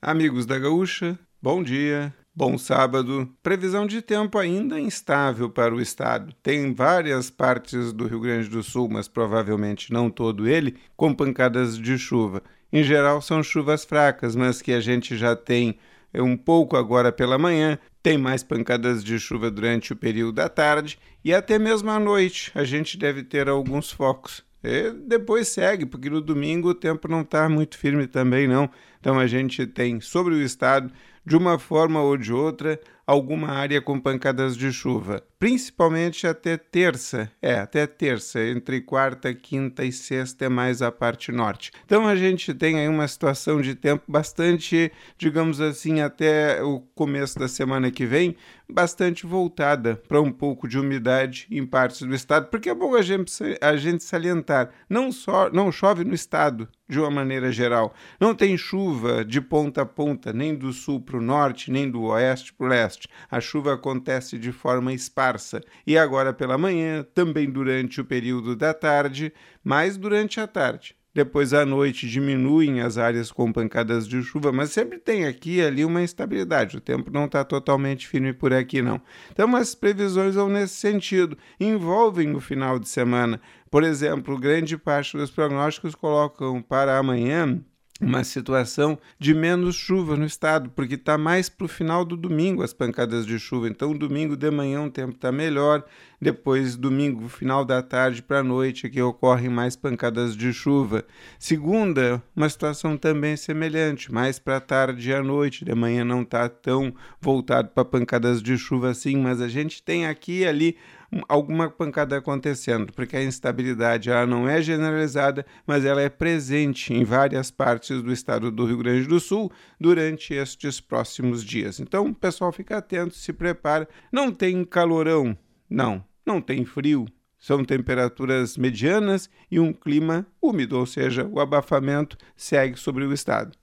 Amigos da Gaúcha, bom dia, bom sábado. Previsão de tempo ainda instável para o estado. Tem várias partes do Rio Grande do Sul, mas provavelmente não todo ele, com pancadas de chuva. Em geral são chuvas fracas, mas que a gente já tem um pouco agora pela manhã, tem mais pancadas de chuva durante o período da tarde e até mesmo à noite a gente deve ter alguns focos. E depois segue, porque no domingo o tempo não está muito firme também, não. Então a gente tem sobre o estado, de uma forma ou de outra, alguma área com pancadas de chuva, principalmente até terça. É, até terça, entre quarta, quinta e sexta é mais a parte norte. Então a gente tem aí uma situação de tempo bastante, digamos assim, até o começo da semana que vem, bastante voltada para um pouco de umidade em partes do estado, porque é bom a gente, a gente salientar, não só não chove no estado, de uma maneira geral. Não tem chuva de ponta a ponta, nem do sul para o norte, nem do oeste para o leste. A chuva acontece de forma esparsa. E agora pela manhã, também durante o período da tarde, mais durante a tarde. Depois à noite diminuem as áreas com pancadas de chuva, mas sempre tem aqui e ali uma instabilidade. O tempo não está totalmente firme por aqui, não. Então, as previsões vão nesse sentido. Envolvem o final de semana. Por exemplo, grande parte dos prognósticos colocam para amanhã uma situação de menos chuva no estado, porque está mais para o final do domingo as pancadas de chuva. Então, domingo de manhã o tempo está melhor, depois domingo, final da tarde para a noite, é que ocorrem mais pancadas de chuva. Segunda, uma situação também semelhante, mais para a tarde e à noite. De manhã não está tão voltado para pancadas de chuva assim, mas a gente tem aqui e ali alguma pancada acontecendo, porque a instabilidade ela não é generalizada, mas ela é presente em várias partes do estado do Rio Grande do Sul durante estes próximos dias. Então, pessoal fica atento, se prepara. Não tem calorão, não, não tem frio. São temperaturas medianas e um clima úmido, ou seja, o abafamento segue sobre o estado.